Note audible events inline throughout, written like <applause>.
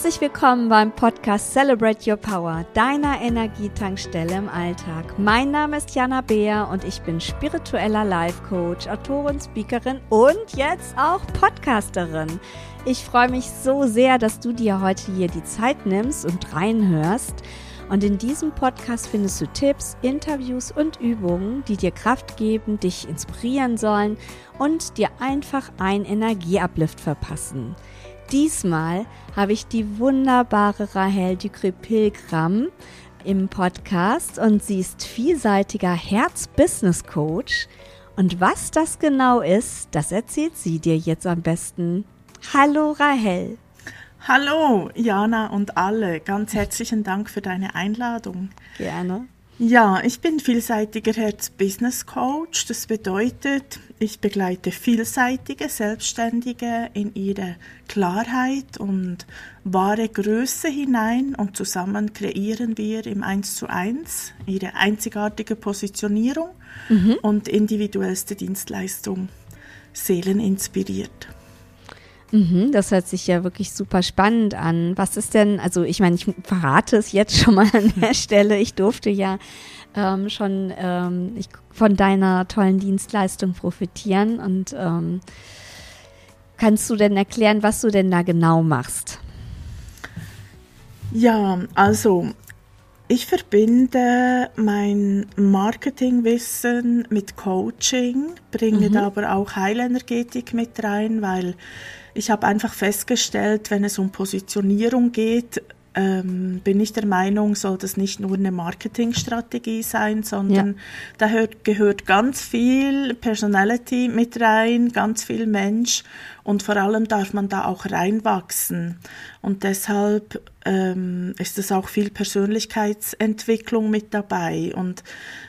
Herzlich willkommen beim Podcast Celebrate Your Power, deiner Energietankstelle im Alltag. Mein Name ist Jana Beer und ich bin spiritueller Life Coach, Autorin, Speakerin und jetzt auch Podcasterin. Ich freue mich so sehr, dass du dir heute hier die Zeit nimmst und reinhörst. Und in diesem Podcast findest du Tipps, Interviews und Übungen, die dir Kraft geben, dich inspirieren sollen und dir einfach ein Energieuplift verpassen. Diesmal habe ich die wunderbare Rahel Ducre-Pilgram im Podcast und sie ist vielseitiger Herz-Business-Coach. Und was das genau ist, das erzählt sie dir jetzt am besten. Hallo Rahel. Hallo Jana und alle, ganz herzlichen Dank für deine Einladung. Gerne. Ja, ich bin vielseitiger Herz-Business-Coach. Das bedeutet, ich begleite vielseitige Selbstständige in ihre Klarheit und wahre Größe hinein und zusammen kreieren wir im 1 zu 1 ihre einzigartige Positionierung mhm. und individuellste Dienstleistung Seelen inspiriert. Mhm, das hört sich ja wirklich super spannend an. Was ist denn, also ich meine, ich verrate es jetzt schon mal an der <laughs> Stelle. Ich durfte ja ähm, schon ähm, ich, von deiner tollen Dienstleistung profitieren. Und ähm, kannst du denn erklären, was du denn da genau machst? Ja, also ich verbinde mein Marketingwissen mit Coaching, bringe mhm. da aber auch Heilenergetik mit rein, weil ich habe einfach festgestellt, wenn es um Positionierung geht, ähm, bin ich der Meinung, soll das nicht nur eine Marketingstrategie sein, sondern ja. da hört, gehört ganz viel Personality mit rein, ganz viel Mensch und vor allem darf man da auch reinwachsen. Und deshalb ähm, ist es auch viel Persönlichkeitsentwicklung mit dabei. Und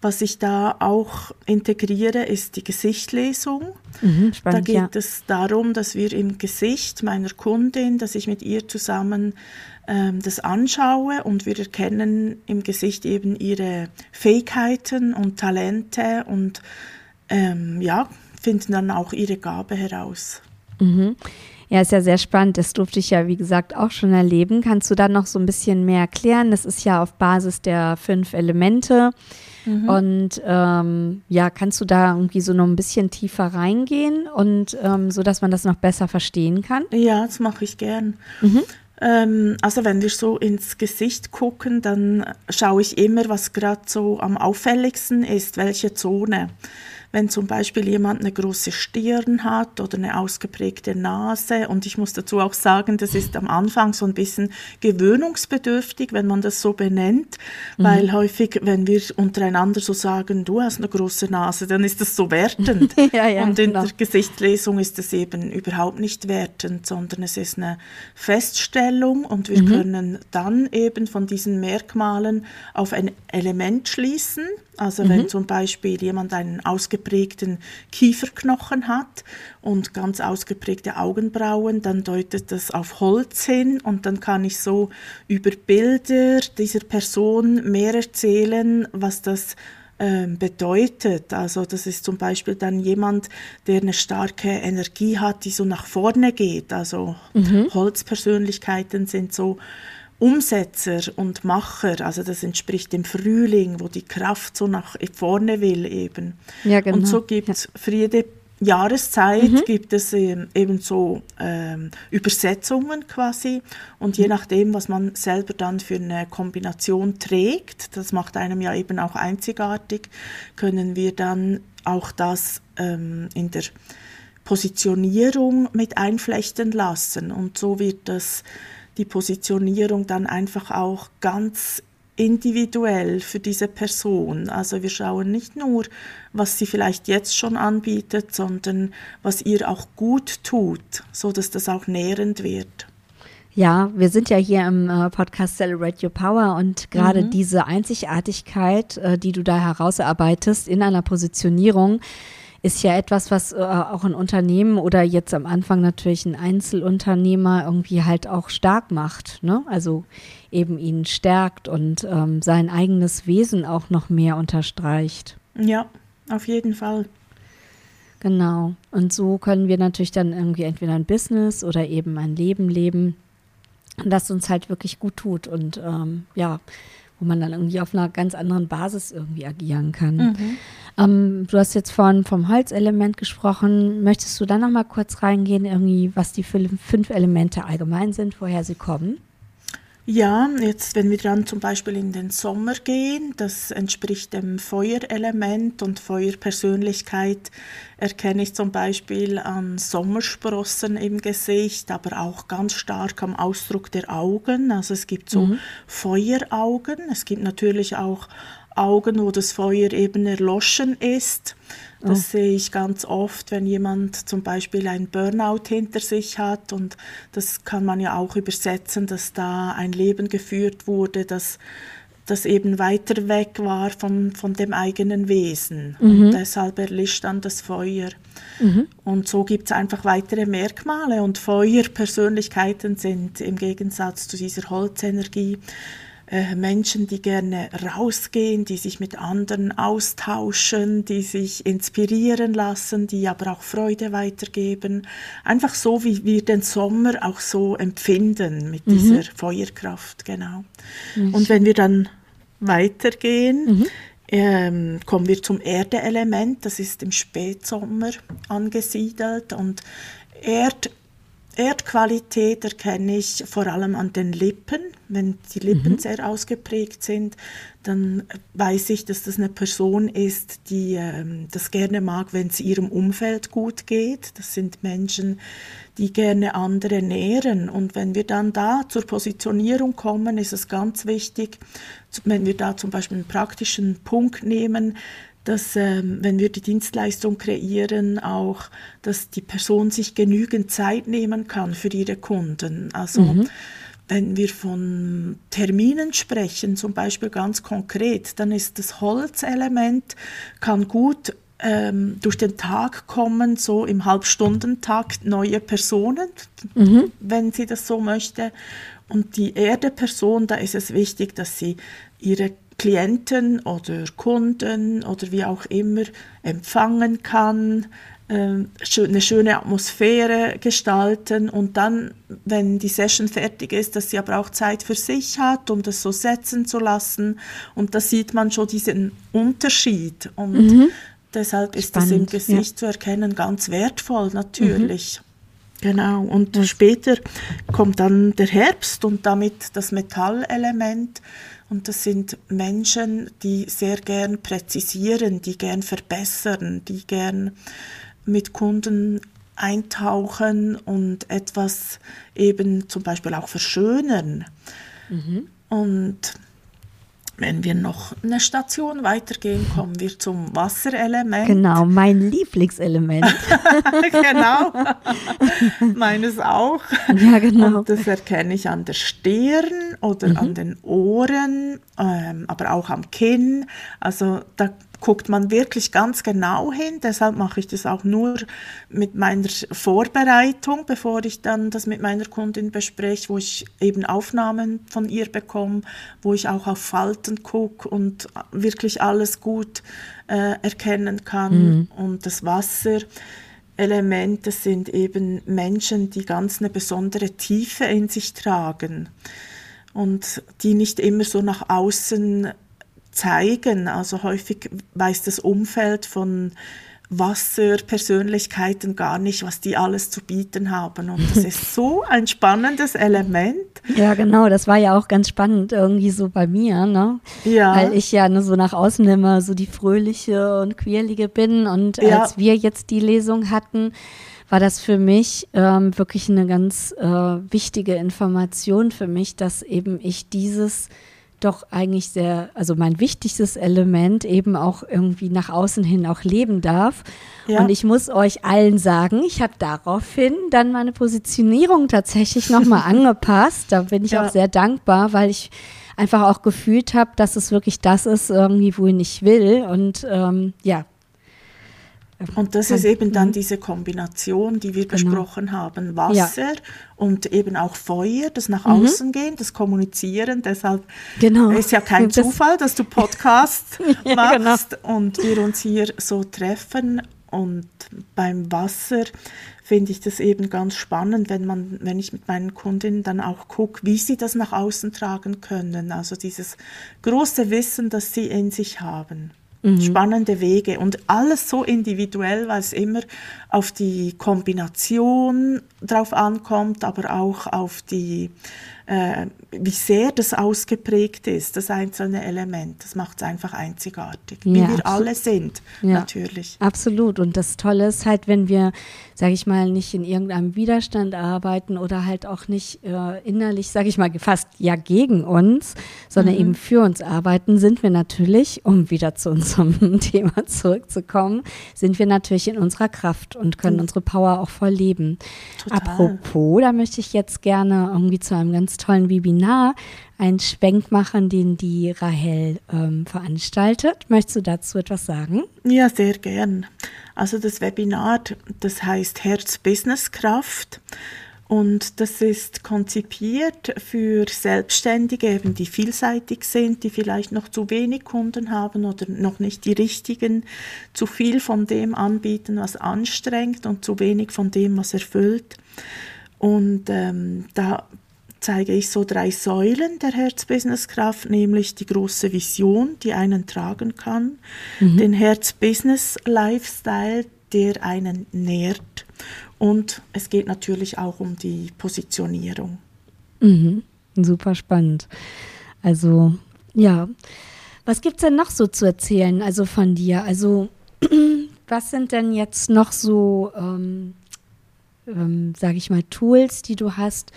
was ich da auch integriere, ist die Gesichtlesung. Mhm, spannend, da geht ja. es darum, dass wir im Gesicht meiner Kundin, dass ich mit ihr zusammen ähm, das anschaue und wir erkennen im Gesicht eben ihre Fähigkeiten und Talente und ähm, ja, finden dann auch ihre Gabe heraus. Mhm. Ja, ist ja sehr spannend. Das durfte ich ja, wie gesagt, auch schon erleben. Kannst du da noch so ein bisschen mehr erklären? Das ist ja auf Basis der fünf Elemente. Mhm. Und ähm, ja, kannst du da irgendwie so noch ein bisschen tiefer reingehen und ähm, so, dass man das noch besser verstehen kann? Ja, das mache ich gern. Mhm. Ähm, also wenn wir so ins Gesicht gucken, dann schaue ich immer, was gerade so am auffälligsten ist, welche Zone. Wenn zum Beispiel jemand eine große Stirn hat oder eine ausgeprägte Nase, und ich muss dazu auch sagen, das ist am Anfang so ein bisschen gewöhnungsbedürftig, wenn man das so benennt, mhm. weil häufig, wenn wir untereinander so sagen, du hast eine große Nase, dann ist das so wertend. <laughs> ja, ja, und in genau. der Gesichtslesung ist es eben überhaupt nicht wertend, sondern es ist eine Feststellung und wir mhm. können dann eben von diesen Merkmalen auf ein Element schließen also mhm. wenn zum Beispiel jemand einen ausgeprägten Kieferknochen hat und ganz ausgeprägte Augenbrauen, dann deutet das auf Holz hin und dann kann ich so über Bilder dieser Person mehr erzählen, was das ähm, bedeutet. Also das ist zum Beispiel dann jemand, der eine starke Energie hat, die so nach vorne geht. Also mhm. Holzpersönlichkeiten sind so Umsetzer und Macher, also das entspricht dem Frühling, wo die Kraft so nach vorne will eben. Ja, genau. Und so gibt es ja. für jede Jahreszeit mhm. gibt es ähm, eben so ähm, Übersetzungen quasi und je mhm. nachdem, was man selber dann für eine Kombination trägt, das macht einem ja eben auch einzigartig, können wir dann auch das ähm, in der Positionierung mit einflechten lassen und so wird das die Positionierung dann einfach auch ganz individuell für diese Person. Also wir schauen nicht nur, was sie vielleicht jetzt schon anbietet, sondern was ihr auch gut tut, so dass das auch nährend wird. Ja, wir sind ja hier im äh, Podcast Celebrate Your Power und gerade mhm. diese Einzigartigkeit, äh, die du da herausarbeitest in einer Positionierung, ist ja etwas, was äh, auch ein Unternehmen oder jetzt am Anfang natürlich ein Einzelunternehmer irgendwie halt auch stark macht. Ne? Also eben ihn stärkt und ähm, sein eigenes Wesen auch noch mehr unterstreicht. Ja, auf jeden Fall. Genau. Und so können wir natürlich dann irgendwie entweder ein Business oder eben ein Leben leben, das uns halt wirklich gut tut und ähm, ja, wo man dann irgendwie auf einer ganz anderen Basis irgendwie agieren kann. Mhm. Ähm, du hast jetzt von, vom Holzelement gesprochen. Möchtest du da noch mal kurz reingehen, irgendwie, was die fünf Elemente allgemein sind, woher sie kommen? Ja, jetzt wenn wir dann zum Beispiel in den Sommer gehen, das entspricht dem Feuerelement und Feuerpersönlichkeit erkenne ich zum Beispiel an Sommersprossen im Gesicht, aber auch ganz stark am Ausdruck der Augen. Also es gibt so mhm. Feueraugen, es gibt natürlich auch Augen, wo das Feuer eben erloschen ist. Das oh. sehe ich ganz oft, wenn jemand zum Beispiel ein Burnout hinter sich hat. Und das kann man ja auch übersetzen, dass da ein Leben geführt wurde, das, das eben weiter weg war von, von dem eigenen Wesen. Mhm. Und deshalb erlischt dann das Feuer. Mhm. Und so gibt es einfach weitere Merkmale. Und Feuerpersönlichkeiten sind im Gegensatz zu dieser Holzenergie äh, Menschen, die gerne rausgehen, die sich mit anderen austauschen, die sich inspirieren lassen, die aber auch Freude weitergeben. Einfach so, wie wir den Sommer auch so empfinden mit mhm. dieser Feuerkraft, genau. Mhm. Und wenn wir dann weitergehen, mhm. ähm, kommen wir zum Erdeelement, das ist im Spätsommer angesiedelt und Erd Erdqualität erkenne ich vor allem an den Lippen. Wenn die Lippen mhm. sehr ausgeprägt sind, dann weiß ich, dass das eine Person ist, die ähm, das gerne mag, wenn es ihrem Umfeld gut geht. Das sind Menschen, die gerne andere nähren. Und wenn wir dann da zur Positionierung kommen, ist es ganz wichtig, wenn wir da zum Beispiel einen praktischen Punkt nehmen, dass ähm, wenn wir die Dienstleistung kreieren, auch, dass die Person sich genügend Zeit nehmen kann für ihre Kunden. Also mhm. wenn wir von Terminen sprechen, zum Beispiel ganz konkret, dann ist das Holzelement, kann gut ähm, durch den Tag kommen, so im Halbstundentakt neue Personen, mhm. wenn sie das so möchte. Und die Erde-Person, da ist es wichtig, dass sie ihre Klienten oder Kunden oder wie auch immer empfangen kann, ähm, eine schöne Atmosphäre gestalten und dann, wenn die Session fertig ist, dass sie aber auch Zeit für sich hat, um das so setzen zu lassen. Und da sieht man schon diesen Unterschied. Und mhm. deshalb ist Spannend, das im Gesicht ja. zu erkennen ganz wertvoll, natürlich. Mhm. Genau, und später kommt dann der Herbst und damit das Metallelement. Und das sind Menschen, die sehr gern präzisieren, die gern verbessern, die gern mit Kunden eintauchen und etwas eben zum Beispiel auch verschönern. Mhm. Und wenn wir noch eine Station weitergehen, kommen wir zum Wasserelement. Genau, mein Lieblingselement. <laughs> genau, meines auch. Ja, genau. Und das erkenne ich an der Stirn oder mhm. an den Ohren, ähm, aber auch am Kinn. Also da guckt man wirklich ganz genau hin. Deshalb mache ich das auch nur mit meiner Vorbereitung, bevor ich dann das mit meiner Kundin bespreche, wo ich eben Aufnahmen von ihr bekomme, wo ich auch auf Falten gucke und wirklich alles gut äh, erkennen kann. Mhm. Und das Wasser. Elemente sind eben Menschen, die ganz eine besondere Tiefe in sich tragen und die nicht immer so nach außen zeigen. Also häufig weiß das Umfeld von Wasserpersönlichkeiten gar nicht, was die alles zu bieten haben. Und das ist so ein spannendes Element. Ja, genau, das war ja auch ganz spannend irgendwie so bei mir, ne? Ja. Weil ich ja ne, so nach außen immer so die fröhliche und quirlige bin. Und ja. als wir jetzt die Lesung hatten, war das für mich ähm, wirklich eine ganz äh, wichtige Information für mich, dass eben ich dieses doch eigentlich sehr, also mein wichtigstes Element eben auch irgendwie nach außen hin auch leben darf. Ja. Und ich muss euch allen sagen, ich habe daraufhin dann meine Positionierung tatsächlich nochmal <laughs> angepasst. Da bin ich ja. auch sehr dankbar, weil ich einfach auch gefühlt habe, dass es wirklich das ist, irgendwie, wohin ich will. Und ähm, ja, und das ist eben dann mhm. diese Kombination, die wir genau. besprochen haben. Wasser ja. und eben auch Feuer, das nach mhm. außen gehen, das Kommunizieren. Deshalb genau. ist ja kein das Zufall, dass du Podcast <laughs> ja, genau. machst genau. und wir uns hier so treffen Und beim Wasser finde ich das eben ganz spannend, wenn man, wenn ich mit meinen Kundinnen dann auch gucke, wie sie das nach außen tragen können. Also dieses große Wissen, das sie in sich haben. Mhm. Spannende Wege und alles so individuell, weil es immer auf die Kombination drauf ankommt, aber auch auf die äh, wie sehr das ausgeprägt ist, das einzelne Element. Das macht es einfach einzigartig, wie ja, wir alle sind, ja, natürlich. Absolut. Und das Tolle ist halt, wenn wir, sage ich mal, nicht in irgendeinem Widerstand arbeiten oder halt auch nicht äh, innerlich, sage ich mal, fast ja gegen uns, sondern mhm. eben für uns arbeiten, sind wir natürlich, um wieder zu unserem <laughs> Thema zurückzukommen, sind wir natürlich in unserer Kraft und können mhm. unsere Power auch voll leben. Total. Apropos, da möchte ich jetzt gerne irgendwie zu einem ganz tollen Webinar einen Schwenk machen, den die Rahel ähm, veranstaltet. Möchtest du dazu etwas sagen? Ja, sehr gern. Also das Webinar, das heißt Herz-Business-Kraft. Und das ist konzipiert für Selbstständige, eben die vielseitig sind, die vielleicht noch zu wenig Kunden haben oder noch nicht die richtigen, zu viel von dem anbieten, was anstrengt und zu wenig von dem, was erfüllt. Und ähm, da zeige ich so drei Säulen der Herz-Business-Kraft, nämlich die große Vision, die einen tragen kann, mhm. den Herz-Business-Lifestyle, der einen nährt und es geht natürlich auch um die Positionierung. Mhm. Super spannend. Also ja, was gibt es denn noch so zu erzählen, also von dir? Also <clears throat> was sind denn jetzt noch so, ähm, ähm, sage ich mal, Tools, die du hast,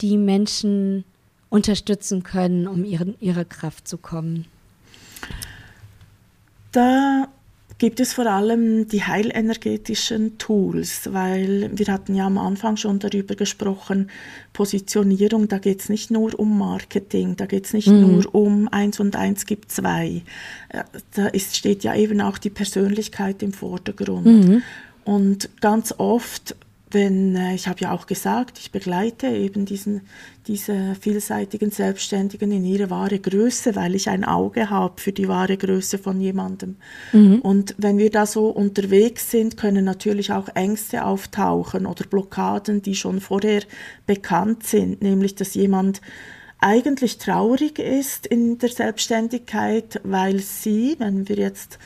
die Menschen unterstützen können, um ihren, ihre Kraft zu kommen? Da gibt es vor allem die heilenergetischen Tools, weil wir hatten ja am Anfang schon darüber gesprochen, Positionierung, da geht es nicht nur um Marketing, da geht es nicht mhm. nur um eins und eins gibt zwei. Äh, da ist, steht ja eben auch die Persönlichkeit im Vordergrund. Mhm. Und ganz oft wenn äh, ich habe ja auch gesagt, ich begleite eben diesen, diese vielseitigen Selbstständigen in ihre wahre Größe, weil ich ein Auge habe für die wahre Größe von jemandem. Mhm. Und wenn wir da so unterwegs sind, können natürlich auch Ängste auftauchen oder Blockaden, die schon vorher bekannt sind, nämlich dass jemand eigentlich traurig ist in der Selbstständigkeit, weil sie, wenn wir jetzt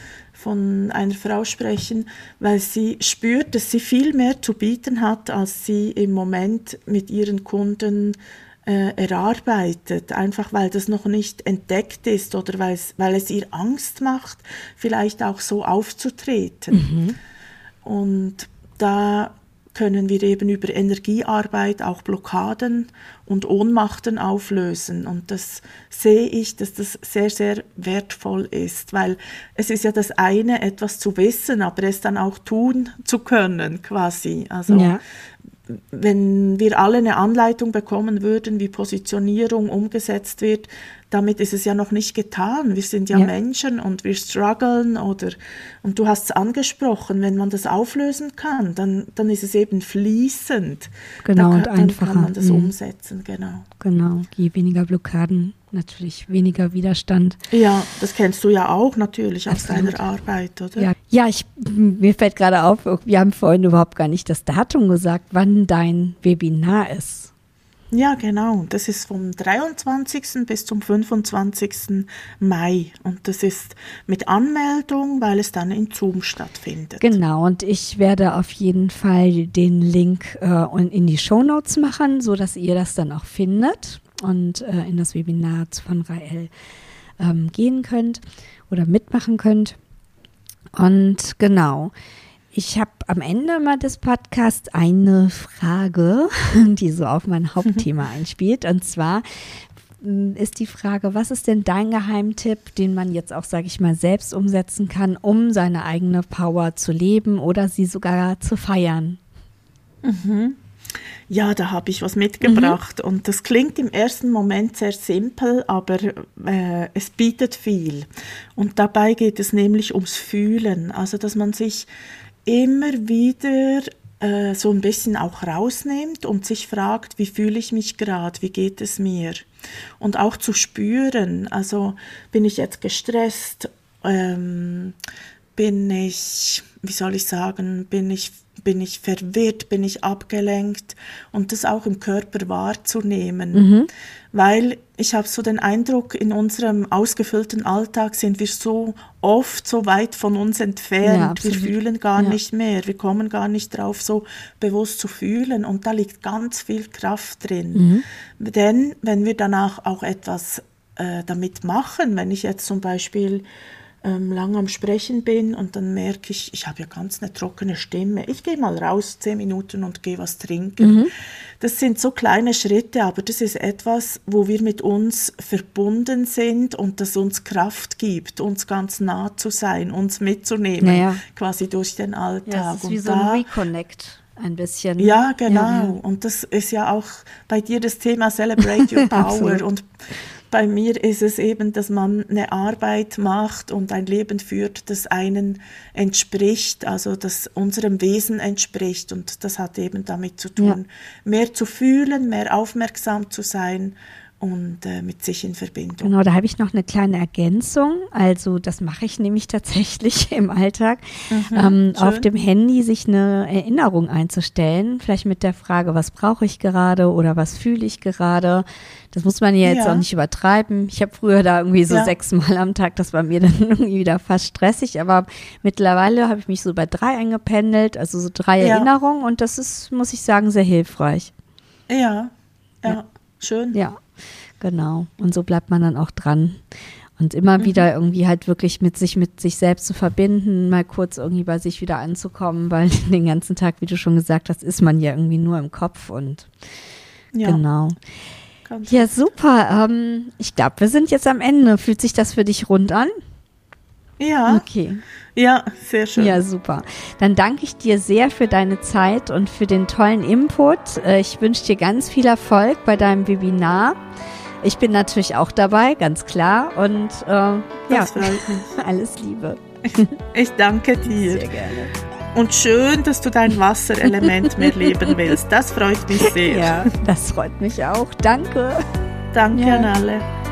von einer Frau sprechen, weil sie spürt, dass sie viel mehr zu bieten hat, als sie im Moment mit ihren Kunden äh, erarbeitet, einfach weil das noch nicht entdeckt ist oder weil es, weil es ihr Angst macht, vielleicht auch so aufzutreten. Mhm. Und da können wir eben über Energiearbeit auch Blockaden und Ohnmachten auflösen. Und das sehe ich, dass das sehr, sehr wertvoll ist, weil es ist ja das eine, etwas zu wissen, aber es dann auch tun zu können, quasi. Also ja wenn wir alle eine Anleitung bekommen würden, wie Positionierung umgesetzt wird, damit ist es ja noch nicht getan. Wir sind ja, ja. Menschen und wir strugglen oder, und du hast es angesprochen, wenn man das auflösen kann, dann, dann ist es eben fließend. Genau, kann, und einfacher. Dann kann man das mhm. umsetzen, genau. Genau, je weniger Blockaden, natürlich weniger Widerstand. Ja, das kennst du ja auch natürlich aus deiner Arbeit, oder? Ja, ja ich, mir fällt gerade auf, wir haben vorhin überhaupt gar nicht das Datum gesagt, wann dein Webinar ist. Ja, genau. Das ist vom 23. bis zum 25. Mai. Und das ist mit Anmeldung, weil es dann in Zoom stattfindet. Genau. Und ich werde auf jeden Fall den Link äh, in die Show Notes machen, sodass ihr das dann auch findet und äh, in das Webinar von Rael ähm, gehen könnt oder mitmachen könnt. Und genau. Ich habe am Ende mal des Podcasts eine Frage, <laughs> die so auf mein Hauptthema <laughs> einspielt. Und zwar hm, ist die Frage, was ist denn dein Geheimtipp, den man jetzt auch, sage ich mal, selbst umsetzen kann, um seine eigene Power zu leben oder sie sogar zu feiern? Mhm. Ja, da habe ich was mitgebracht. Mhm. Und das klingt im ersten Moment sehr simpel, aber äh, es bietet viel. Und dabei geht es nämlich ums Fühlen. Also, dass man sich immer wieder äh, so ein bisschen auch rausnimmt und sich fragt, wie fühle ich mich gerade, wie geht es mir? Und auch zu spüren, also bin ich jetzt gestresst, ähm, bin ich, wie soll ich sagen, bin ich bin ich verwirrt, bin ich abgelenkt und das auch im Körper wahrzunehmen. Mhm. Weil ich habe so den Eindruck, in unserem ausgefüllten Alltag sind wir so oft so weit von uns entfernt. Ja, wir fühlen gar ja. nicht mehr, wir kommen gar nicht drauf, so bewusst zu fühlen und da liegt ganz viel Kraft drin. Mhm. Denn wenn wir danach auch etwas äh, damit machen, wenn ich jetzt zum Beispiel ähm, lang am Sprechen bin und dann merke ich, ich habe ja ganz eine trockene Stimme. Ich gehe mal raus, zehn Minuten und gehe was trinken. Mhm. Das sind so kleine Schritte, aber das ist etwas, wo wir mit uns verbunden sind und das uns Kraft gibt, uns ganz nah zu sein, uns mitzunehmen, naja. quasi durch den Alltag. Ja, es ist wie und so ein Reconnect ein bisschen. Ja, genau. Ja, ja. Und das ist ja auch bei dir das Thema Celebrate Your <laughs> Power. und bei mir ist es eben, dass man eine Arbeit macht und ein Leben führt, das einen entspricht, also das unserem Wesen entspricht. Und das hat eben damit zu tun, ja. mehr zu fühlen, mehr aufmerksam zu sein und äh, mit sich in Verbindung. Genau, da habe ich noch eine kleine Ergänzung. Also das mache ich nämlich <laughs> tatsächlich im Alltag, mhm, ähm, auf dem Handy sich eine Erinnerung einzustellen, vielleicht mit der Frage, was brauche ich gerade oder was fühle ich gerade. Das muss man ja jetzt ja. auch nicht übertreiben. Ich habe früher da irgendwie so ja. sechsmal am Tag, das war mir <laughs> dann irgendwie wieder fast stressig, aber mittlerweile habe ich mich so bei drei eingependelt, also so drei ja. Erinnerungen und das ist, muss ich sagen, sehr hilfreich. Ja, ja, schön. Ja. Genau. Und so bleibt man dann auch dran. Und immer mhm. wieder irgendwie halt wirklich mit sich, mit sich selbst zu verbinden, mal kurz irgendwie bei sich wieder anzukommen, weil <laughs> den ganzen Tag, wie du schon gesagt hast, ist man ja irgendwie nur im Kopf und ja. genau. Ganz ja, super. Ähm, ich glaube, wir sind jetzt am Ende. Fühlt sich das für dich rund an? Ja. Okay. Ja, sehr schön. Ja, super. Dann danke ich dir sehr für deine Zeit und für den tollen Input. Äh, ich wünsche dir ganz viel Erfolg bei deinem Webinar. Ich bin natürlich auch dabei, ganz klar. Und äh, ja, <laughs> alles Liebe. Ich danke dir. Sehr gerne. Und schön, dass du dein Wasserelement mehr <laughs> leben willst. Das freut mich sehr. Ja, das freut mich auch. Danke. Danke ja. an alle.